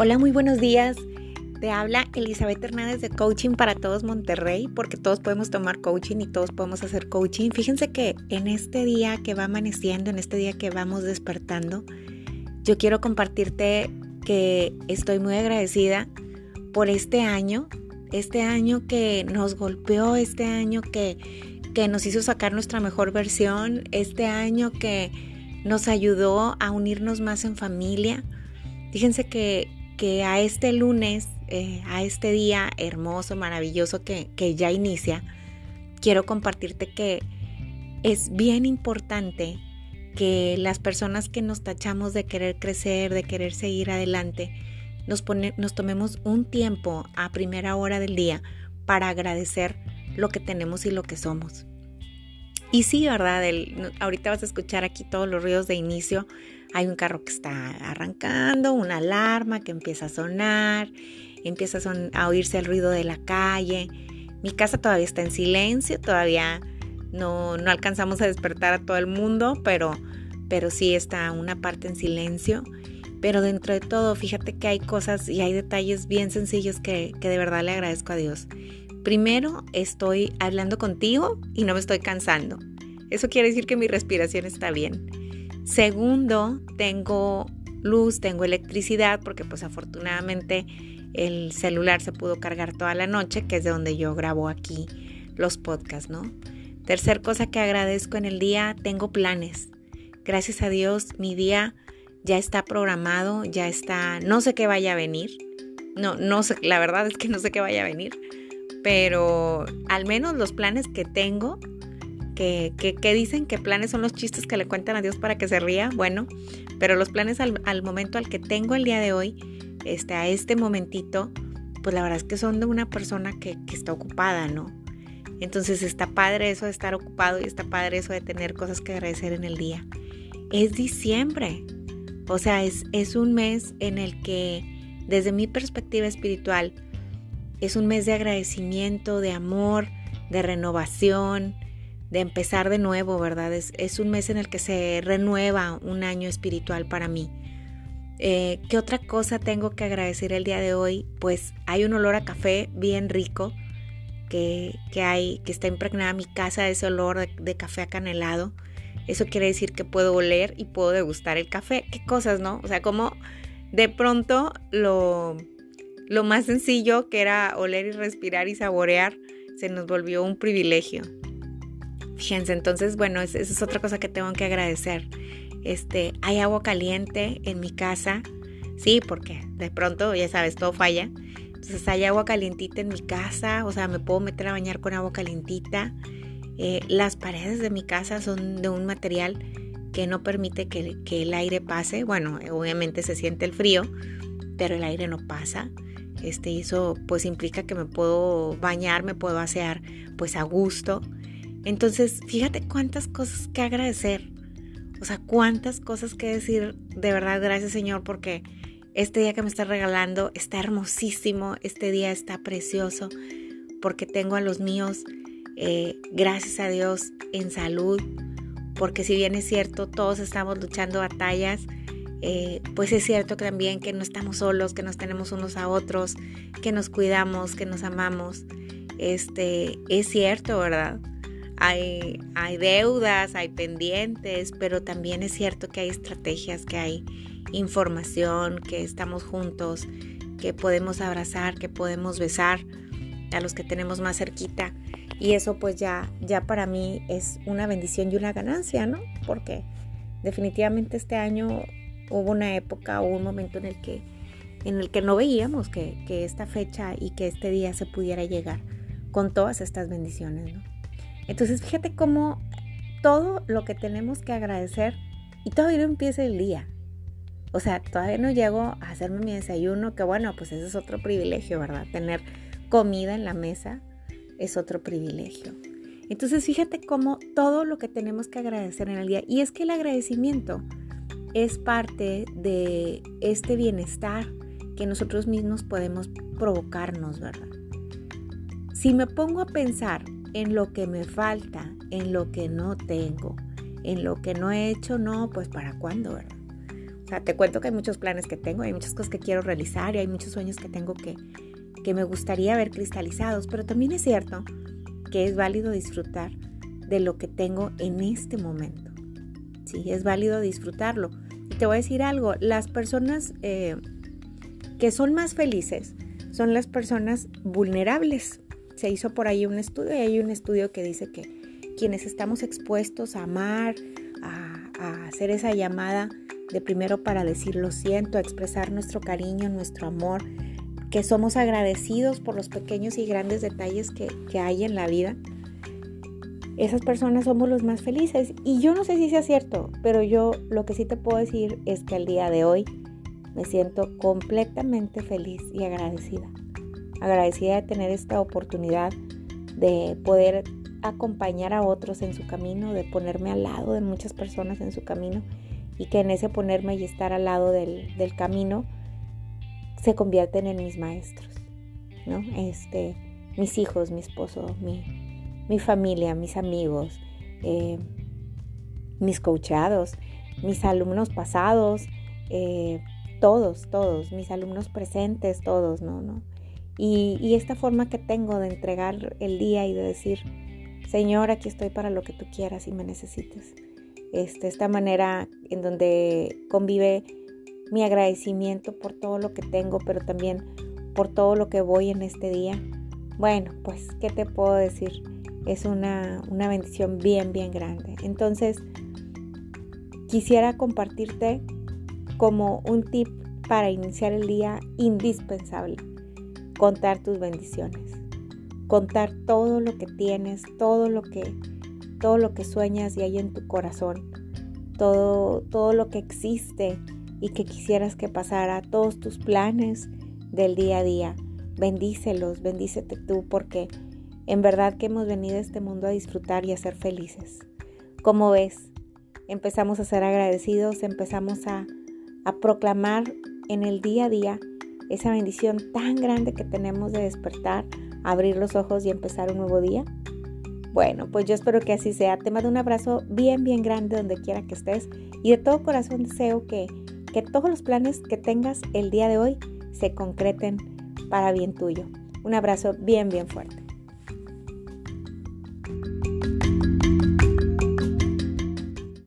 Hola, muy buenos días. Te habla Elizabeth Hernández de Coaching para Todos Monterrey, porque todos podemos tomar coaching y todos podemos hacer coaching. Fíjense que en este día que va amaneciendo, en este día que vamos despertando, yo quiero compartirte que estoy muy agradecida por este año, este año que nos golpeó, este año que, que nos hizo sacar nuestra mejor versión, este año que nos ayudó a unirnos más en familia. Fíjense que que a este lunes, eh, a este día hermoso, maravilloso que, que ya inicia, quiero compartirte que es bien importante que las personas que nos tachamos de querer crecer, de querer seguir adelante, nos, pone, nos tomemos un tiempo a primera hora del día para agradecer lo que tenemos y lo que somos. Y sí, ¿verdad? ahorita vas a escuchar aquí todos los ruidos de inicio hay un carro que está arrancando, una alarma que empieza a sonar, empieza a, oírse el ruido de la calle. Mi casa todavía está en silencio, todavía no, no alcanzamos a despertar a todo el mundo, pero, pero sí está una parte en silencio. Pero dentro de todo, fíjate que hay cosas y hay detalles bien sencillos que, que de verdad le agradezco a Dios. Primero, estoy hablando contigo y no me estoy cansando. Eso quiere decir que mi respiración está bien. Segundo, tengo luz, tengo electricidad, porque pues afortunadamente el celular se pudo cargar toda la noche, que es de donde yo grabo aquí los podcasts, ¿no? Tercer cosa que agradezco en el día, tengo planes. Gracias a Dios, mi día ya está programado, ya está, no sé qué vaya a venir. No, no sé, la verdad es que no sé qué vaya a venir, pero al menos los planes que tengo que, dicen que planes son los chistes que le cuentan a Dios para que se ría, bueno, pero los planes al, momento al que tengo el día de hoy, este, a este momentito, pues la verdad es que son de una persona que, que está ocupada, ¿no? Entonces está padre eso de estar ocupado y está padre eso de tener cosas que agradecer en el día. Es diciembre, o sea, es, es un mes en el que desde mi perspectiva espiritual es un mes de agradecimiento, de amor, de renovación, de empezar de nuevo, ¿verdad? Es, un mes en el que se renueva un año espiritual para mí. Eh, ¿Qué otra cosa tengo que agradecer el día de hoy? Pues hay un olor a café bien rico que, hay, que está impregnada mi casa, ese olor de, de, café acanelado. Eso quiere decir que puedo oler y puedo degustar el café. ¿Qué cosas, no? O sea, como de pronto lo, lo más sencillo que era oler y respirar y saborear se nos volvió un privilegio. Fíjense, entonces, bueno, esa es otra cosa que tengo que agradecer. Este, hay agua caliente en mi casa, sí, porque de pronto, ya sabes, todo falla. Entonces hay agua calientita en mi casa, o sea, me puedo meter a bañar con agua calientita. Eh, las paredes de mi casa son de un material que no permite que, el aire pase. Bueno, obviamente se siente el frío, pero el aire no pasa. Este, eso pues implica que me puedo bañar, me puedo asear pues a gusto. Entonces, fíjate cuántas cosas que agradecer. O sea, cuántas cosas que decir. De verdad, gracias Señor, porque este día que me estás regalando está hermosísimo. Este día está precioso. Porque tengo a los míos, eh, gracias a Dios, en salud. Porque si bien es cierto, todos estamos luchando batallas. Eh, pues es cierto también que no estamos solos, que nos tenemos unos a otros, que nos cuidamos, que nos amamos. Este, es cierto, ¿verdad? Hay, deudas, hay pendientes, pero también es cierto que hay estrategias, que hay información, que estamos juntos, que podemos abrazar, que podemos besar a los que tenemos más cerquita. Y eso pues ya, ya para mí es una bendición y una ganancia, ¿no? Porque definitivamente este año hubo una época, hubo un momento en el que, en el que no veíamos que, que esta fecha y que este día se pudiera llegar con todas estas bendiciones, ¿no? Entonces fíjate cómo todo lo que tenemos que agradecer y todavía no empieza el día. O sea, todavía no llego a hacerme mi desayuno, que bueno, pues eso es otro privilegio, ¿verdad? Tener comida en la mesa es otro privilegio. Entonces fíjate cómo todo lo que tenemos que agradecer en el día, y es que el agradecimiento es parte de este bienestar que nosotros mismos podemos provocarnos, ¿verdad? Si me pongo a pensar en lo que me falta, en lo que no tengo, en lo que no he hecho, no, pues para cuándo, ¿verdad? O sea, te cuento que hay muchos planes que tengo, hay muchas cosas que quiero realizar y hay muchos sueños que tengo que, que me gustaría ver cristalizados, pero también es cierto que es válido disfrutar de lo que tengo en este momento. Sí, es válido disfrutarlo. Y te voy a decir algo, las personas eh, que son más felices son las personas vulnerables. Se hizo por ahí un estudio y hay un estudio que dice que quienes estamos expuestos a amar, a, a hacer esa llamada de primero para decir lo siento, a expresar nuestro cariño, nuestro amor, que somos agradecidos por los pequeños y grandes detalles que, hay en la vida, esas personas somos los más felices. Y yo no sé si sea cierto, pero yo lo que sí te puedo decir es que al día de hoy me siento completamente feliz y agradecida. Agradecida de tener esta oportunidad de poder acompañar a otros en su camino, de ponerme al lado de muchas personas en su camino y que en ese ponerme y estar al lado del, del camino se convierten en mis maestros, ¿no? Este, mis hijos, mi esposo, mi, mi familia, mis amigos, eh, mis coachados, mis alumnos pasados, eh, todos, todos, mis alumnos presentes, todos, ¿no? ¿no? Y, esta forma que tengo de entregar el día y de decir, Señor, aquí estoy para lo que tú quieras y me necesites. Este, esta manera en donde convive mi agradecimiento por todo lo que tengo, pero también por todo lo que voy en este día. Bueno, pues, ¿qué te puedo decir? Es una, una bendición bien, bien grande. Entonces, quisiera compartirte como un tip para iniciar el día indispensable. Contar tus bendiciones. Contar todo lo que tienes, todo lo que, todo lo que sueñas y hay en tu corazón. Todo, todo lo que existe y que quisieras que pasara todos tus planes del día a día. Bendícelos, bendícete tú, porque en verdad que hemos venido a este mundo a disfrutar y a ser felices. Como ves, empezamos a ser agradecidos, empezamos a, a proclamar en el día a día esa bendición tan grande que tenemos de despertar, abrir los ojos y empezar un nuevo día. Bueno, pues yo espero que así sea. Te mando un abrazo bien, bien grande donde quiera que estés y de todo corazón deseo que que todos los planes que tengas el día de hoy se concreten para bien tuyo. Un abrazo bien, bien fuerte.